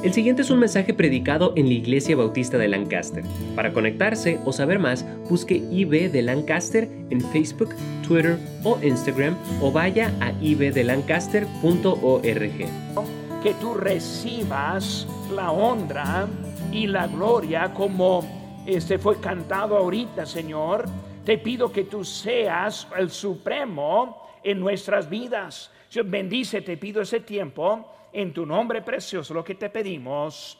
El siguiente es un mensaje predicado en la Iglesia Bautista de Lancaster. Para conectarse o saber más, busque IB de Lancaster en Facebook, Twitter o Instagram o vaya a ibdelancaster.org. Que tú recibas la honra y la gloria como este fue cantado ahorita, Señor. Te pido que tú seas el supremo en nuestras vidas. Bendice, te pido ese tiempo en tu nombre precioso lo que te pedimos.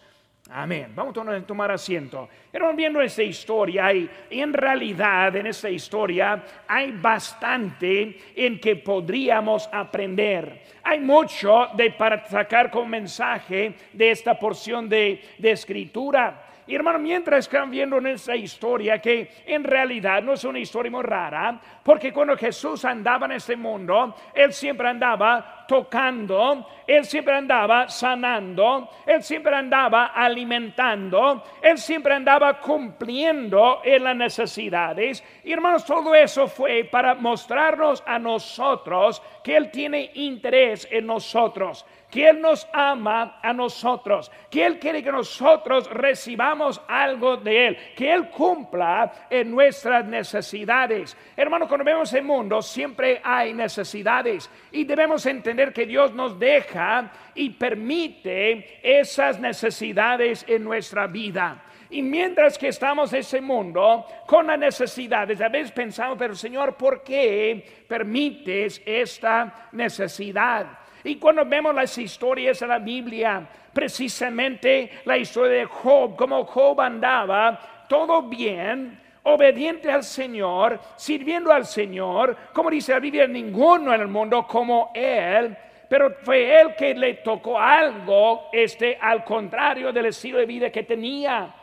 Amén. Vamos a tomar asiento. Pero viendo esta historia y, en realidad en esta historia hay bastante en que podríamos aprender. Hay mucho de para sacar como mensaje de esta porción de, de escritura. Y hermano, mientras están viendo en esta historia, que en realidad no es una historia muy rara, porque cuando Jesús andaba en este mundo, Él siempre andaba tocando, Él siempre andaba sanando, Él siempre andaba alimentando, Él siempre andaba cumpliendo en las necesidades. Y hermanos, todo eso fue para mostrarnos a nosotros que Él tiene interés en nosotros que Él nos ama a nosotros, que Él quiere que nosotros recibamos algo de Él, que Él cumpla en nuestras necesidades. Hermano, cuando vemos el mundo siempre hay necesidades y debemos entender que Dios nos deja y permite esas necesidades en nuestra vida. Y mientras que estamos en ese mundo con las necesidades, a veces pensamos, pero Señor, ¿por qué permites esta necesidad? Y cuando vemos las historias de la Biblia, precisamente la historia de Job, como Job andaba todo bien, obediente al Señor, sirviendo al Señor, como dice la Biblia, ninguno en el mundo como él, pero fue él que le tocó algo, este, al contrario del estilo de vida que tenía.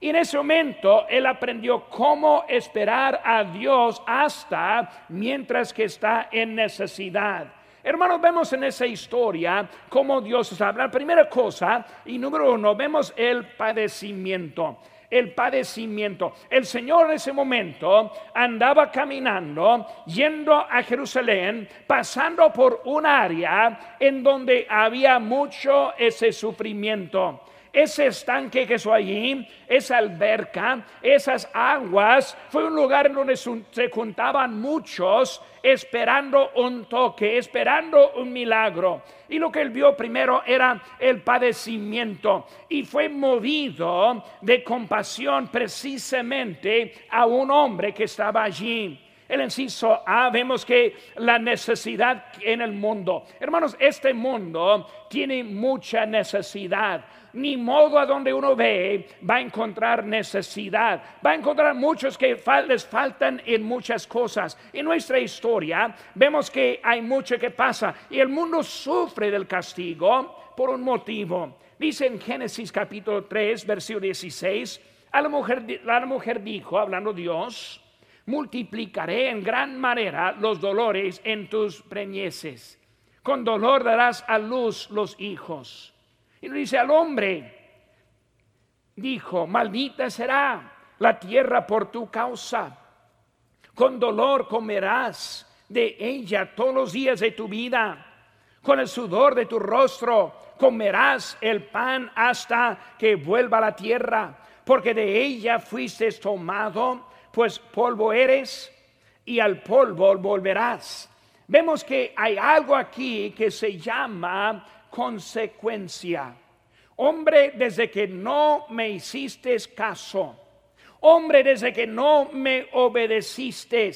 Y en ese momento él aprendió cómo esperar a Dios hasta mientras que está en necesidad. Hermanos, vemos en esa historia cómo Dios habla. La primera cosa, y número uno, vemos el padecimiento el padecimiento. El Señor en ese momento andaba caminando, yendo a Jerusalén, pasando por un área en donde había mucho ese sufrimiento ese estanque que es allí, esa alberca, esas aguas, fue un lugar donde se juntaban muchos esperando un toque, esperando un milagro. Y lo que él vio primero era el padecimiento y fue movido de compasión precisamente a un hombre que estaba allí. El inciso A, vemos que la necesidad en el mundo. Hermanos, este mundo tiene mucha necesidad ni modo a donde uno ve, va a encontrar necesidad. Va a encontrar muchos que les faltan en muchas cosas. En nuestra historia vemos que hay mucho que pasa y el mundo sufre del castigo por un motivo. Dice en Génesis capítulo 3, versículo 16, a la mujer, la mujer dijo, hablando Dios, multiplicaré en gran manera los dolores en tus preñeces. Con dolor darás a luz los hijos. Y le dice al hombre, dijo, maldita será la tierra por tu causa. Con dolor comerás de ella todos los días de tu vida. Con el sudor de tu rostro comerás el pan hasta que vuelva la tierra, porque de ella fuiste tomado, pues polvo eres y al polvo volverás. Vemos que hay algo aquí que se llama consecuencia. Hombre, desde que no me hiciste caso. Hombre, desde que no me obedeciste.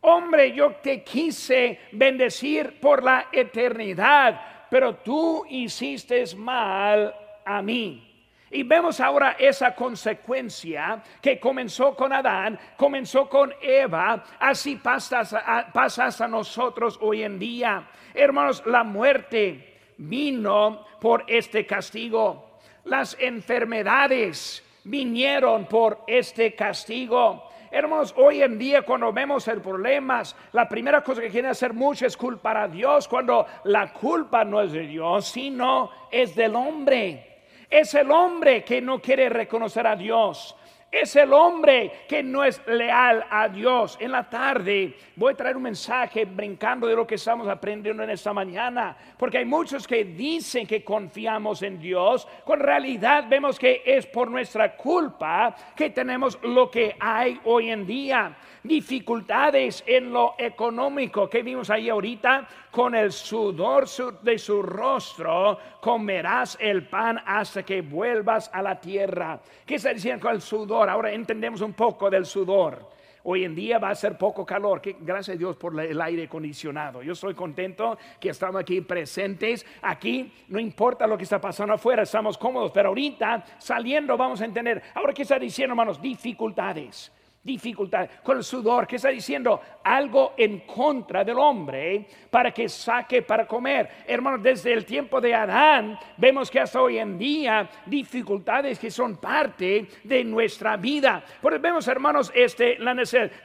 Hombre, yo te quise bendecir por la eternidad, pero tú hiciste mal a mí. Y vemos ahora esa consecuencia que comenzó con Adán, comenzó con Eva, así pasa, pasa hasta nosotros hoy en día. Hermanos, la muerte vino por este castigo. Las enfermedades vinieron por este castigo. Hermanos, hoy en día cuando vemos el problemas, la primera cosa que quieren hacer mucho es culpar a Dios cuando la culpa no es de Dios, sino es del hombre. Es el hombre que no quiere reconocer a Dios. Es el hombre que no es leal a Dios. En la tarde voy a traer un mensaje brincando de lo que estamos aprendiendo en esta mañana, porque hay muchos que dicen que confiamos en Dios, con realidad vemos que es por nuestra culpa que tenemos lo que hay hoy en día. Dificultades en lo económico que vimos ahí ahorita, con el sudor de su rostro comerás el pan hasta que vuelvas a la tierra. ¿Qué está diciendo con el sudor? Ahora entendemos un poco del sudor. Hoy en día va a ser poco calor. Gracias a Dios por el aire acondicionado. Yo estoy contento que estamos aquí presentes. Aquí no importa lo que está pasando afuera, estamos cómodos. Pero ahorita saliendo vamos a entender. Ahora, ¿qué está diciendo, hermanos? Dificultades dificultad, con el sudor, que está diciendo algo en contra del hombre para que saque para comer. Hermanos, desde el tiempo de Adán vemos que hasta hoy en día dificultades que son parte de nuestra vida. Porque vemos, hermanos, este,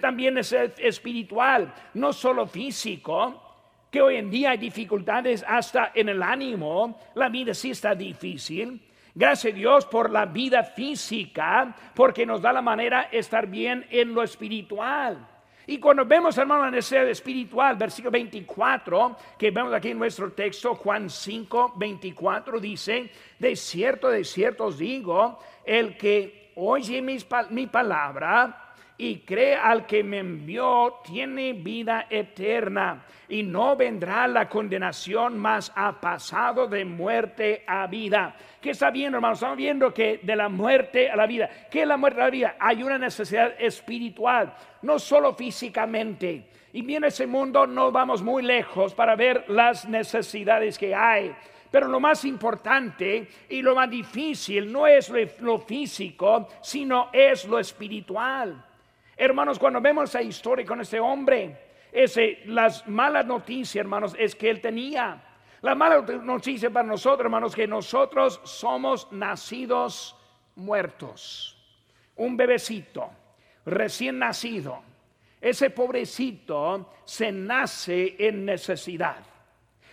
también es espiritual, no solo físico que hoy en día hay dificultades hasta en el ánimo, la vida sí está difícil, Gracias Dios por la vida física, porque nos da la manera de estar bien en lo espiritual. Y cuando vemos, hermano, la necesidad espiritual, versículo 24, que vemos aquí en nuestro texto, Juan 5, 24, dice, de cierto, de cierto os digo, el que oye mi palabra y cree al que me envió, tiene vida eterna y no vendrá la condenación, más ha pasado de muerte a vida. ¿Qué está viendo, hermanos? Estamos viendo que de la muerte a la vida. ¿Qué es la muerte a la vida? Hay una necesidad espiritual, no solo físicamente. Y bien, ese mundo no vamos muy lejos para ver las necesidades que hay. Pero lo más importante y lo más difícil no es lo físico, sino es lo espiritual. Hermanos, cuando vemos esa historia con ese hombre, ese, las malas noticias, hermanos, es que él tenía. La mala noticia para nosotros, hermanos, que nosotros somos nacidos muertos. Un bebecito recién nacido. Ese pobrecito se nace en necesidad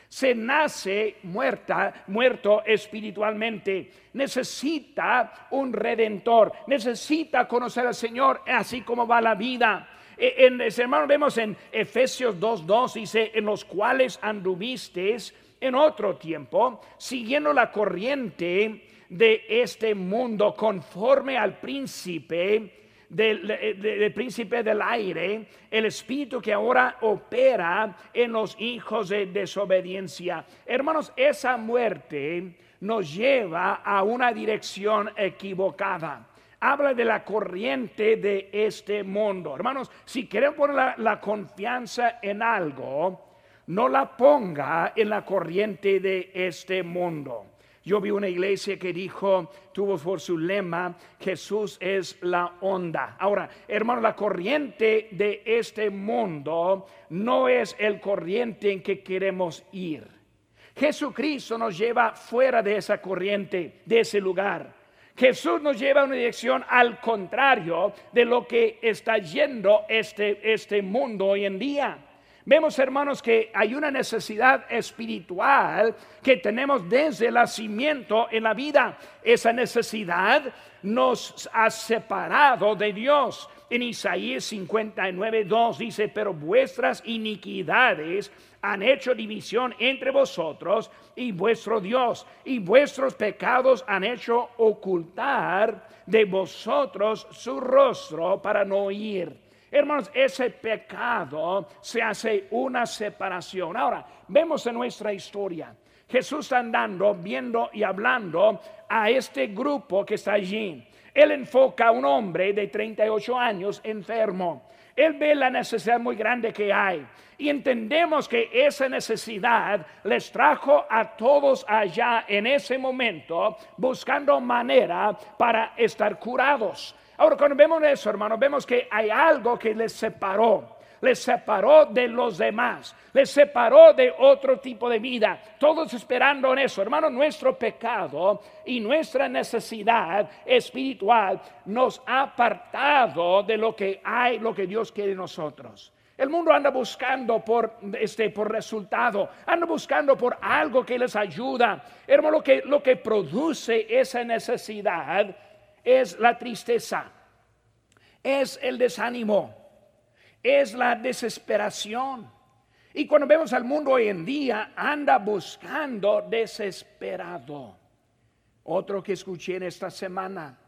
se nace muerta, muerto espiritualmente. Necesita un redentor, necesita conocer al Señor, así como va la vida. E, en, hermano, vemos en Efesios 2.2, dice, en los cuales anduvisteis en otro tiempo, siguiendo la corriente de este mundo, conforme al príncipe del, príncipe del aire, el espíritu que ahora opera en los hijos de desobediencia. Hermanos, esa muerte nos lleva a una dirección equivocada habla de la corriente de este mundo. Hermanos, si queremos poner la, confianza en algo, no la ponga en la corriente de este mundo. Yo vi una iglesia que dijo, tuvo por su lema, Jesús es la onda. Ahora, hermano, la corriente de este mundo no es el corriente en que queremos ir. Jesucristo nos lleva fuera de esa corriente, de ese lugar. Jesús nos lleva a una dirección al contrario de lo que está yendo este, este mundo hoy en día. Vemos, hermanos, que hay una necesidad espiritual que tenemos desde el nacimiento en la vida. Esa necesidad nos ha separado de Dios. En Isaías 59, 2 dice, pero vuestras iniquidades han hecho división entre vosotros y vuestro Dios, y vuestros pecados han hecho ocultar de vosotros su rostro para no oír. Hermanos, ese pecado se hace una separación. Ahora, vemos en nuestra historia, Jesús está andando, viendo y hablando a este grupo que está allí. Él enfoca a un hombre de 38 años enfermo. Él ve la necesidad muy grande que hay. Y entendemos que esa necesidad les trajo a todos allá en ese momento buscando manera para estar curados. Ahora, cuando vemos eso, hermanos, vemos que hay algo que les separó. Les separó de los demás, les separó de otro tipo de vida. Todos esperando en eso. Hermano, nuestro pecado y nuestra necesidad espiritual nos ha apartado de lo que hay, lo que Dios quiere de nosotros. El mundo anda buscando por, este, por resultado, anda buscando por algo que les ayuda. Hermano, lo que, lo que produce esa necesidad es la tristeza. es el desánimo, es la desesperación. Y cuando vemos al mundo hoy en día, anda buscando desesperado. Otro que escuché en esta semana,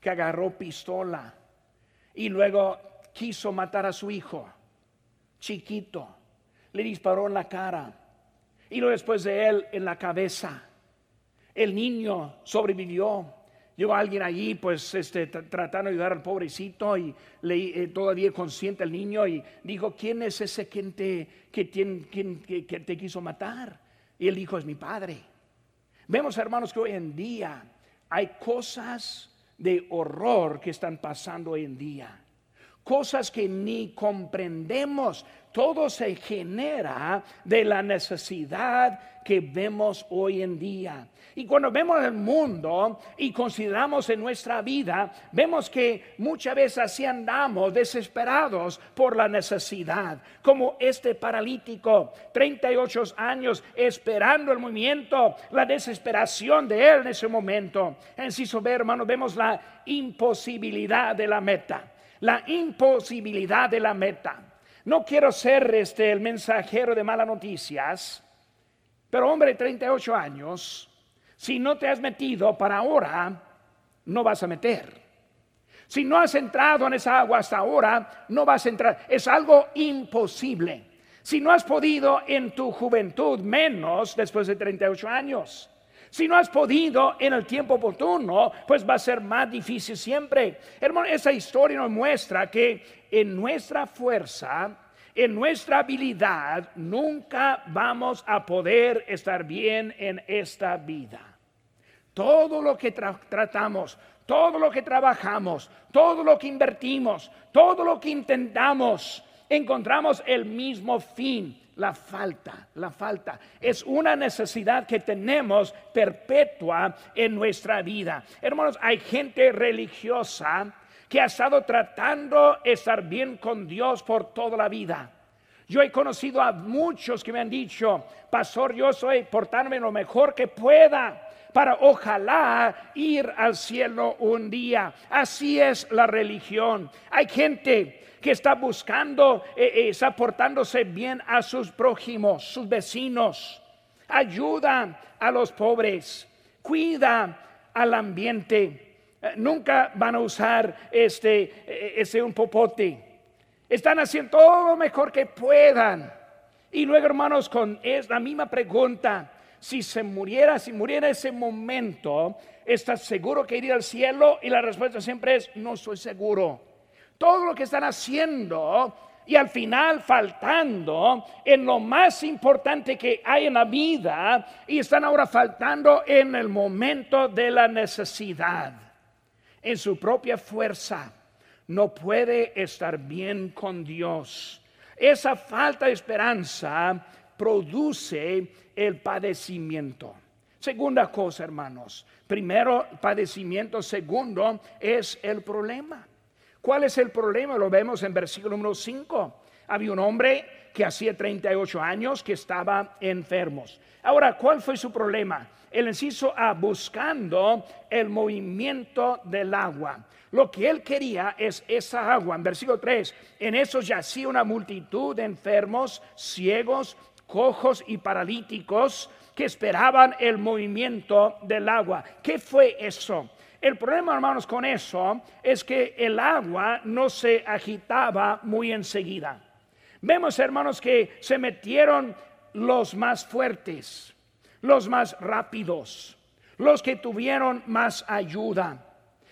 que agarró pistola y luego quiso matar a su hijo, chiquito, le disparó en la cara y luego después de él en la cabeza. El niño sobrevivió. Llegó alguien allí, pues, este, tratando de ayudar al pobrecito y le, eh, todavía consciente el niño y dijo, ¿quién es ese que te, que, que te quiso matar? Y él dijo, es mi padre. Vemos, hermanos, que hoy en día hay cosas de horror que están pasando hoy en día. Cosas que ni comprendemos. Todo se genera de la necesidad que vemos hoy en día. Y cuando vemos el mundo y consideramos en nuestra vida, vemos que muchas veces así andamos desesperados por la necesidad, como este paralítico, 38 años esperando el movimiento, la desesperación de él en ese momento. En B, hermano, vemos la imposibilidad de la meta, la imposibilidad de la meta. No quiero ser este el mensajero de malas noticias, pero hombre, 38 años, si no te has metido para ahora, no vas a meter. Si no has entrado en esa agua hasta ahora, no vas a entrar. Es algo imposible. Si no has podido en tu juventud, menos después de 38 años. Si no has podido en el tiempo oportuno, pues va a ser más difícil siempre. Hermano, esa historia nos muestra que en nuestra fuerza, en nuestra habilidad, nunca vamos a poder estar bien en esta vida. Todo lo que tratamos, todo lo que trabajamos, todo lo que invertimos, todo lo que intentamos, encontramos el mismo fin, la falta, la falta. Es una necesidad que tenemos perpetua en nuestra vida. Hermanos, hay gente religiosa que ha estado tratando de estar bien con Dios por toda la vida. Yo he conocido a muchos que me han dicho, pastor, yo soy portarme lo mejor que pueda para ojalá ir al cielo un día. Así es la religión. Hay gente que está buscando, eh, eh, está portándose bien a sus prójimos, sus vecinos. Ayuda a los pobres, cuida al ambiente. Eh, nunca van a usar este, un popote. Están haciendo todo lo mejor que puedan. Y luego, hermanos, con es la misma pregunta si se muriera, si muriera ese momento, ¿estás seguro que iría al cielo? Y la respuesta siempre es, no estoy seguro. Todo lo que están haciendo y al final faltando en lo más importante que hay en la vida y están ahora faltando en el momento de la necesidad. En su propia fuerza no puede estar bien con Dios. Esa falta de esperanza produce el padecimiento. Segunda cosa, hermanos. Primero, padecimiento. Segundo, es el problema. ¿Cuál es el problema? Lo vemos en versículo número 5. Había un hombre que hacía 38 años que estaba enfermo. Ahora, ¿cuál fue su problema? El inciso A, buscando el movimiento del agua. Lo que él quería es esa agua. En versículo 3, en eso yacía una multitud de enfermos, ciegos, cojos y paralíticos que esperaban el movimiento del agua. ¿Qué fue eso? El problema, hermanos, con eso es que el agua no se agitaba muy enseguida. Vemos, hermanos, que se metieron los más fuertes, los más rápidos, los que tuvieron más ayuda.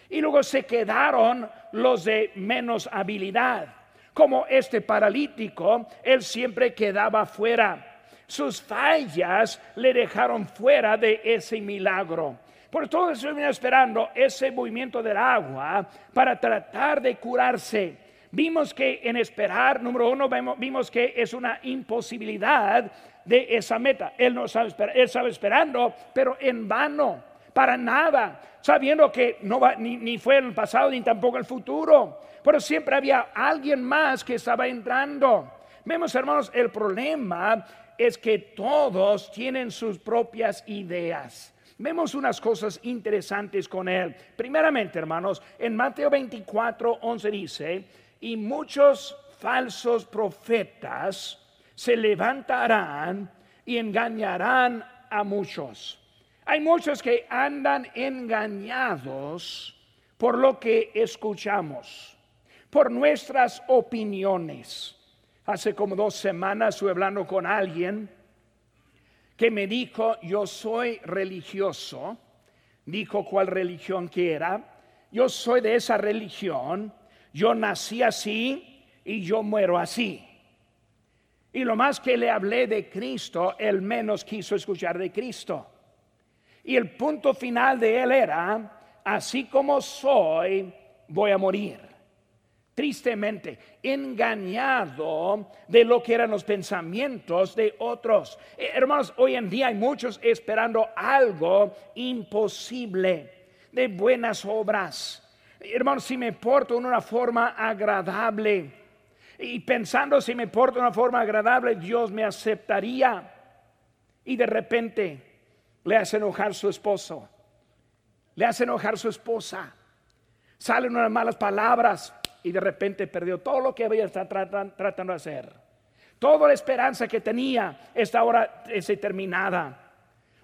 Y luego se quedaron los de menos habilidad como este paralítico, él siempre quedaba fuera. Sus fallas le dejaron fuera de ese milagro. Por todo eso venía esperando ese movimiento del agua para tratar de curarse. Vimos que en esperar, número uno, vimos que es una imposibilidad de esa meta. Él no sabe esperar, él sabe esperando, pero en vano, para nada, sabiendo que no va, ni, ni fue el pasado ni tampoco el futuro pero siempre había alguien más que estaba entrando. Vemos, hermanos, el problema es que todos tienen sus propias ideas. vemos unas cosas interesantes con él. Primeramente, hermanos, en Mateo 24, 11 dice, y muchos falsos profetas se levantarán y engañarán a muchos. Hay muchos que andan engañados por lo que escuchamos, por nuestras opiniones. Hace como dos semanas estuve hablando con alguien que me dijo, yo soy religioso, dijo cuál religión que era, yo soy de esa religión, yo nací así y yo muero así. Y lo más que le hablé de Cristo, él menos quiso escuchar de Cristo. Y el punto final de él era, así como soy, voy a morir. Tristemente, engañado de lo que eran los pensamientos de otros. Eh, hermanos, hoy en día hay muchos esperando algo imposible de buenas obras. Hermanos, si me porto en una forma agradable, y pensando si me porto de una forma agradable, Dios me aceptaría. Y de repente le hace enojar su esposo, le hace enojar su esposa, salen unas malas palabras y de repente perdió todo lo que había estado tratando de hacer. Toda la esperanza que tenía está ahora terminada.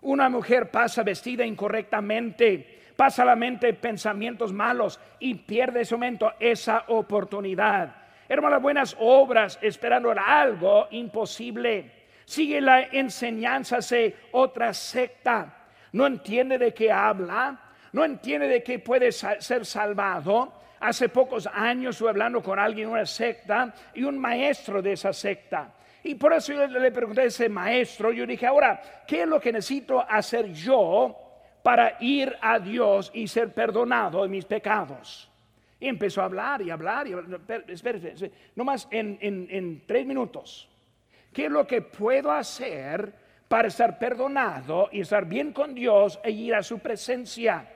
Una mujer pasa vestida incorrectamente, pasa la mente pensamientos malos y pierde ese momento esa oportunidad hermanas, buenas obras, esperando algo imposible. Sigue la enseñanza de otra secta. No entiende de qué habla, no entiende de qué puede ser salvado. Hace pocos años estuve hablando con alguien una secta y un maestro de esa secta. Y por eso yo le pregunté a ese maestro, yo dije, ahora, ¿qué es lo que necesito hacer yo para ir a Dios y ser perdonado de mis pecados? Y empezó a hablar y hablar y Espérese, nomás en, en tres minutos. ¿Qué es lo que puedo hacer para estar perdonado y estar bien con Dios e ir a su presencia?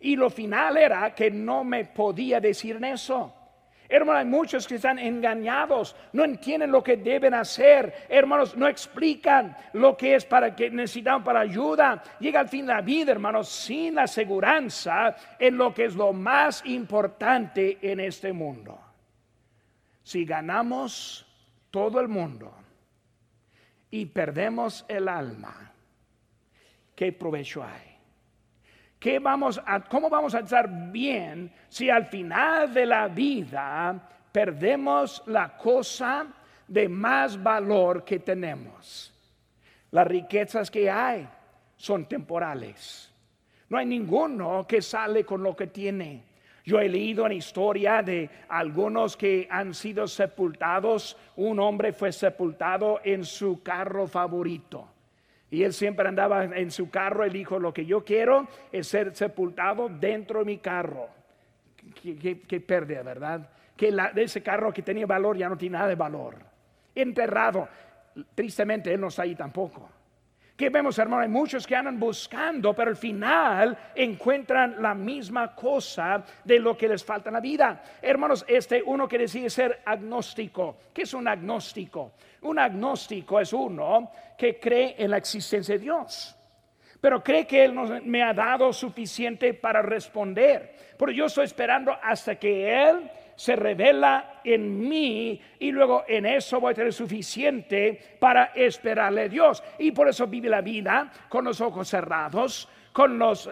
Y lo final era que no me podía decir eso. Hermanos, hay muchos que están engañados, no entienden lo que deben hacer. Hermanos, no explican lo que es para que necesitan para ayuda. Llega al fin la vida, hermanos, sin la seguridad en lo que es lo más importante en este mundo. Si ganamos todo el mundo y perdemos el alma, ¿qué provecho hay? ¿Cómo vamos a estar bien si al final de la vida perdemos la cosa de más valor que tenemos? Las riquezas que hay son temporales. No hay ninguno que sale con lo que tiene. Yo he leído una historia de algunos que han sido sepultados. Un hombre fue sepultado en su carro favorito. Y él siempre andaba en su carro. Él dijo, lo que yo quiero es ser sepultado dentro de mi carro. Qué, pérdida, ¿verdad? Que de ese carro que tenía valor ya no tiene nada de valor. Enterrado. Tristemente, él no está ahí tampoco. Que vemos, hermano, hay muchos que andan buscando, pero al final encuentran la misma cosa de lo que les falta en la vida. Hermanos, este uno que decide ser agnóstico. ¿Qué es un agnóstico? Un agnóstico es uno que cree en la existencia de Dios pero cree que Él no me ha dado suficiente para responder. Pero yo estoy esperando hasta que Él se revela en mí y luego en eso voy a tener suficiente para esperarle a Dios. Y por eso vive la vida con los ojos cerrados, con los,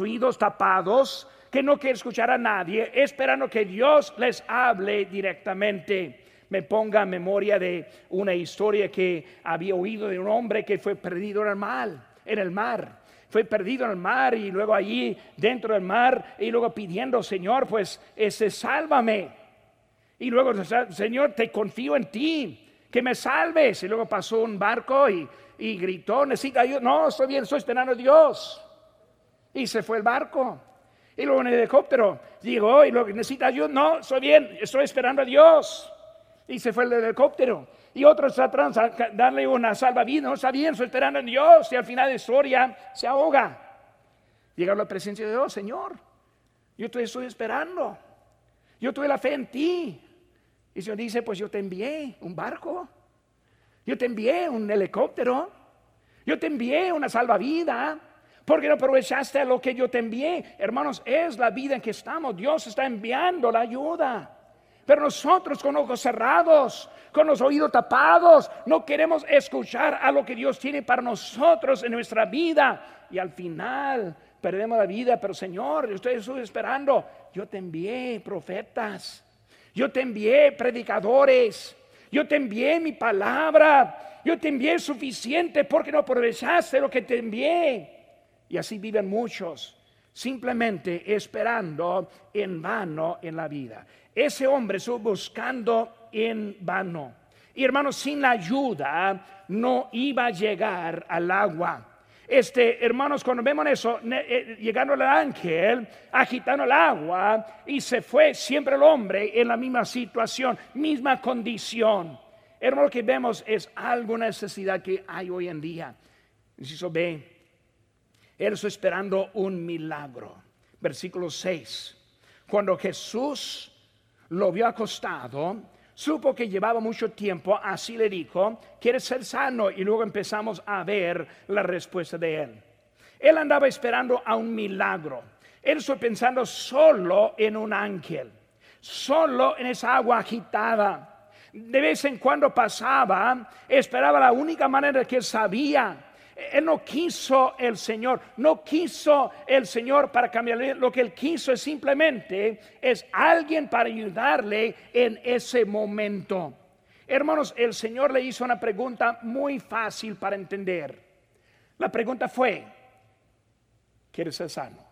oídos tapados, que no quiere escuchar a nadie, esperando que Dios les hable directamente. Me ponga en memoria de una historia que había oído de un hombre que fue perdido en el mar, en el mar fue perdido en el mar y luego allí dentro del mar y luego pidiendo, Señor, pues ese sálvame. Y luego, Señor, te confío en ti, que me salves. Y luego pasó un barco y, y gritó, necesita ayuda. No, estoy bien, estoy esperando a Dios. Y se fue el barco. Y luego en el helicóptero llegó y luego necesita ayuda. No, estoy bien, estoy esperando a Dios. Y se fue el helicóptero y otros tratan de darle una salvavidas, no está bien, estoy esperando en Dios y al final de la historia se ahoga. Llega a la presencia de Dios, Señor, yo te estoy esperando, yo tuve la fe en ti. Y Señor dice, pues yo te envié un barco, yo te envié un helicóptero, yo te envié una salvavidas Porque no aprovechaste lo que yo te envié. Hermanos, es la vida en que estamos. Dios está enviando la ayuda. Pero nosotros con ojos cerrados, con los oídos tapados, no queremos escuchar a lo que Dios tiene para nosotros en nuestra vida. Y al final perdemos la vida. Pero Señor, yo estoy esperando. Yo te envié profetas. Yo te envié predicadores. Yo te envié mi palabra. Yo te envié suficiente porque no aprovechaste lo que te envié. Y así viven muchos, simplemente esperando en vano en la vida. Ese hombre estuvo buscando en vano. Y hermanos, sin la ayuda no iba a llegar al agua. Este, hermanos, cuando vemos eso, eh, llegando el ángel, agitando el agua, y se fue siempre el hombre en la misma situación, misma condición. Hermano, lo que vemos es algo necesidad que hay hoy en día. Inciso B, él está esperando un milagro. Versículo 6. Cuando Jesús lo vio acostado, supo que llevaba mucho tiempo, así le dijo, ¿quieres ser sano? Y luego empezamos a ver la respuesta de él. Él andaba esperando a un milagro. Él estuvo pensando solo en un ángel, solo en esa agua agitada. De vez en cuando pasaba, esperaba la única manera que sabía él no quiso el Señor, no quiso el Señor para cambiarle. Lo que él quiso es simplemente es alguien para ayudarle en ese momento. Hermanos, el Señor le hizo una pregunta muy fácil para entender. La pregunta fue, ¿quieres ser sano?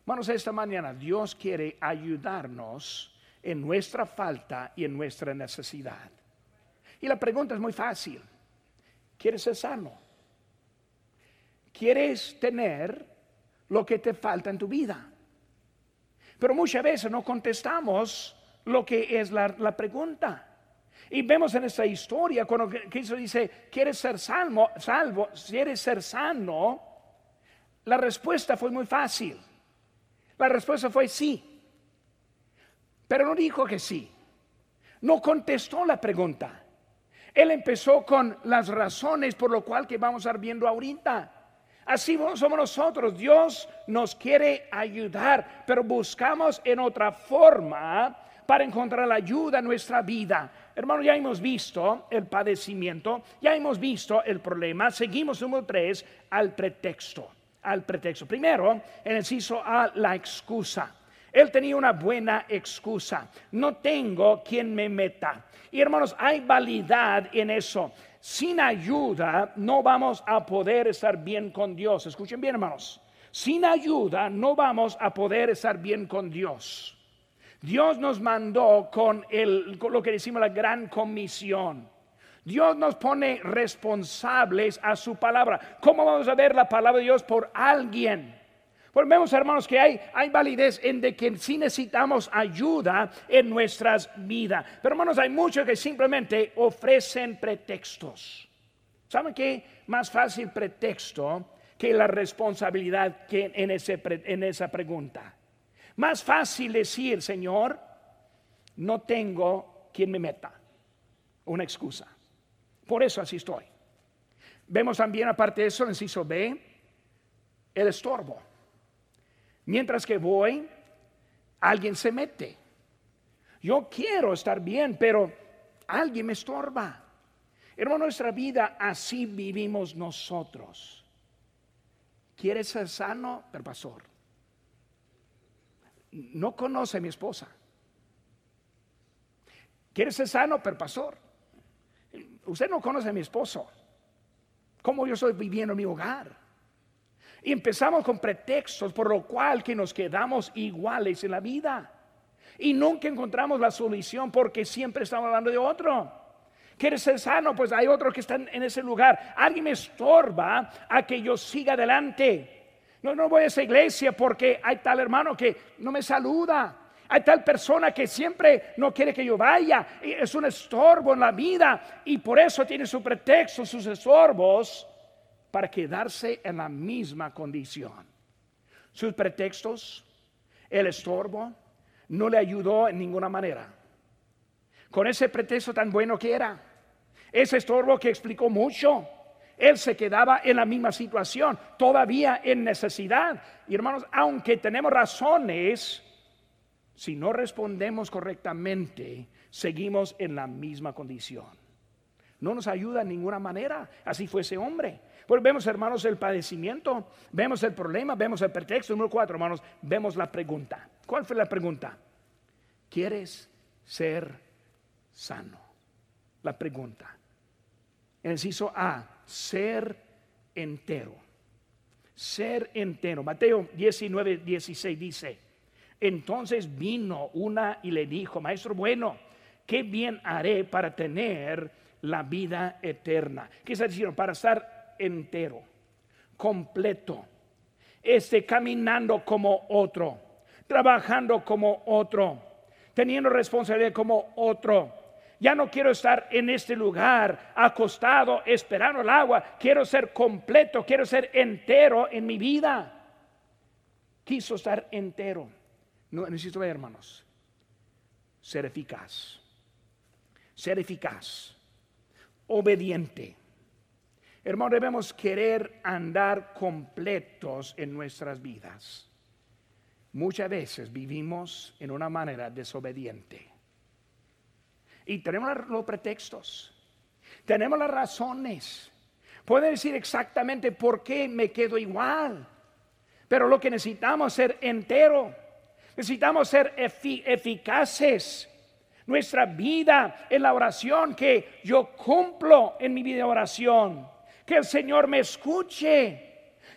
Hermanos, esta mañana Dios quiere ayudarnos en nuestra falta y en nuestra necesidad. Y la pregunta es muy fácil. ¿Quieres ser sano? ¿Quieres tener lo que te falta en tu vida? Pero muchas veces no contestamos lo que es la, pregunta. Y vemos en esta historia cuando Cristo dice, ¿quieres ser salvo, salvo? ¿Quieres ser sano? La respuesta fue muy fácil. La respuesta fue sí. Pero no dijo que sí. No contestó la pregunta. Él empezó con las razones por lo cual que vamos a estar viendo ahorita. Así somos nosotros. Dios nos quiere ayudar, pero buscamos en otra forma para encontrar la ayuda en nuestra vida. Hermano, ya hemos visto el padecimiento, ya hemos visto el problema. Seguimos número tres al pretexto. Al pretexto. Primero, en el inciso A, la excusa. Él tenía una buena excusa. No tengo quien me meta. Y hermanos, hay validad en eso. Sin ayuda no vamos a poder estar bien con Dios. Escuchen bien, hermanos. Sin ayuda no vamos a poder estar bien con Dios. Dios nos mandó con, el, con lo que decimos la gran comisión. Dios nos pone responsables a su palabra. ¿Cómo vamos a ver la palabra de Dios por alguien? Pues vemos, hermanos, que hay, hay validez en de que sí necesitamos ayuda en nuestras vidas. Pero, hermanos, hay muchos que simplemente ofrecen pretextos. ¿Saben qué? Más fácil pretexto que la responsabilidad que en, ese, en esa pregunta. Más fácil decir, Señor, no tengo quien me meta. Una excusa. Por eso así estoy. Vemos también, aparte de eso, en inciso B, el estorbo. Mientras que voy, alguien se mete. Yo quiero estar bien, pero alguien me estorba. Hermano, nuestra vida así vivimos nosotros. ¿Quieres ser sano? Pero pastor, no conoce a mi esposa. ¿Quieres ser sano? Pero pastor, usted no conoce a mi esposo. ¿Cómo yo estoy viviendo en mi hogar? Y empezamos con pretextos por lo cual que nos quedamos iguales en la vida. Y nunca encontramos la solución porque siempre estamos hablando de otro. ¿Quieres ser sano? Pues hay otro que está en ese lugar. Alguien me estorba a que yo siga adelante. No, no voy a esa iglesia porque hay tal hermano que no me saluda. Hay tal persona que siempre no quiere que yo vaya. Es un estorbo en la vida y por eso tiene su pretexto, sus estorbos para quedarse en la misma condición. Sus pretextos, el estorbo, no le ayudó en ninguna manera. Con ese pretexto tan bueno que era, ese estorbo que explicó mucho, Él se quedaba en la misma situación, todavía en necesidad. Y hermanos, aunque tenemos razones, si no respondemos correctamente, seguimos en la misma condición. No nos ayuda en ninguna manera. Así fue ese hombre. Pues vemos, hermanos, el padecimiento, vemos el problema, vemos el pretexto. Número cuatro, hermanos, vemos la pregunta. ¿Cuál fue la pregunta? ¿Quieres ser sano? La pregunta. El inciso A, ser entero. Ser entero. Mateo 19, 16 dice, entonces vino una y le dijo, maestro bueno, ¿qué bien haré para tener la vida eterna? ¿Qué está diciendo? Para estar entero, completo, este, caminando como otro, trabajando como otro, teniendo responsabilidad como otro ya no quiero estar en este lugar acostado esperando el agua. Quiero ser completo, quiero ser entero en mi vida. Quiso estar entero. No necesito ver, hermanos. Ser eficaz. Ser eficaz. Obediente. Hermanos, debemos querer andar completos en nuestras vidas. Muchas veces vivimos en una manera desobediente. Y tenemos los pretextos, tenemos las razones. Puede decir exactamente por qué me quedo igual. Pero lo que necesitamos es ser entero. Necesitamos ser eficaces. Nuestra vida en la oración, que yo cumplo en mi vida de oración. Que el Señor me escuche.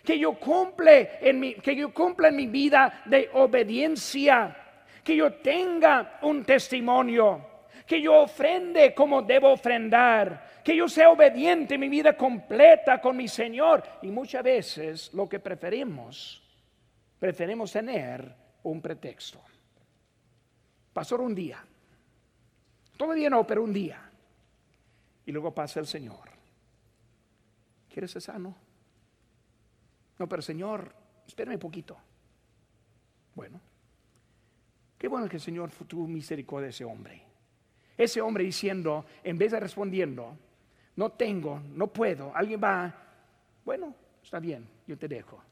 Que yo cumple en mi, que yo cumpla en mi vida de obediencia. Que yo tenga un testimonio que yo ofrende como debo ofrendar, que yo sea obediente en mi vida completa con mi Señor. Y muchas veces lo que preferimos, preferimos tener un pretexto. Pasó un día, todavía no, pero un día. Y luego pasa el Señor. ¿Quieres ser sano? No, pero Señor, espérame un poquito. Bueno, qué bueno que el Señor tuvo misericordia de ese hombre. Ese hombre diciendo, en vez de respondiendo, no tengo, no puedo, alguien va, bueno, está bien, yo te dejo.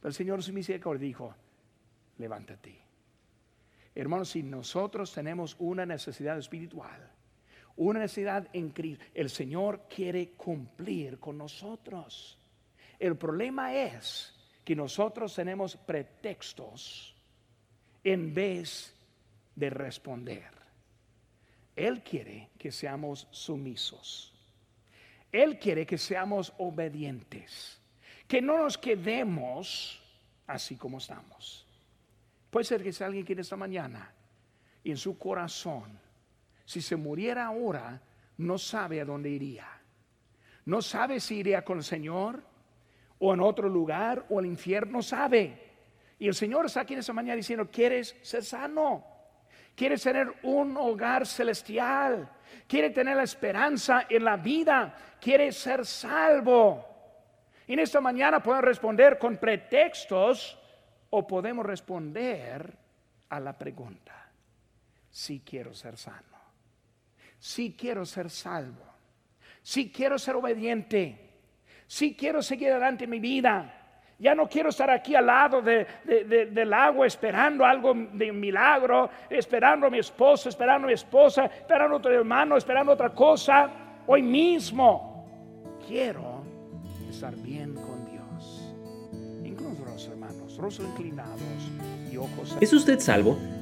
Pero el Señor su misericordia dijo, levántate. Hermanos, si nosotros tenemos una necesidad espiritual, una necesidad en Cristo, el Señor quiere cumplir con nosotros. El problema es que nosotros tenemos pretextos en vez de responder. Él quiere que seamos sumisos. Él quiere que seamos obedientes. Que no nos quedemos así como estamos. Puede ser que sea alguien que esta mañana y en su corazón, si se muriera ahora, no sabe a dónde iría. No sabe si iría con el Señor o en otro lugar o al infierno, no sabe. Y el Señor está aquí en esta mañana diciendo, ¿quieres ser sano? quiere tener un hogar celestial, quiere tener la esperanza en la vida, quiere ser salvo. Y en esta mañana podemos responder con pretextos o podemos responder a la pregunta, si quiero ser sano, si quiero ser salvo, si quiero ser obediente, si quiero seguir adelante en mi vida ya no quiero estar aquí al lado del agua esperando algo de milagro, esperando a mi esposo, esperando a mi esposa, esperando a otro hermano, esperando otra cosa. Hoy mismo quiero estar bien con Dios. Incluso hermanos, rostros inclinados y ojos. ¿Es usted salvo?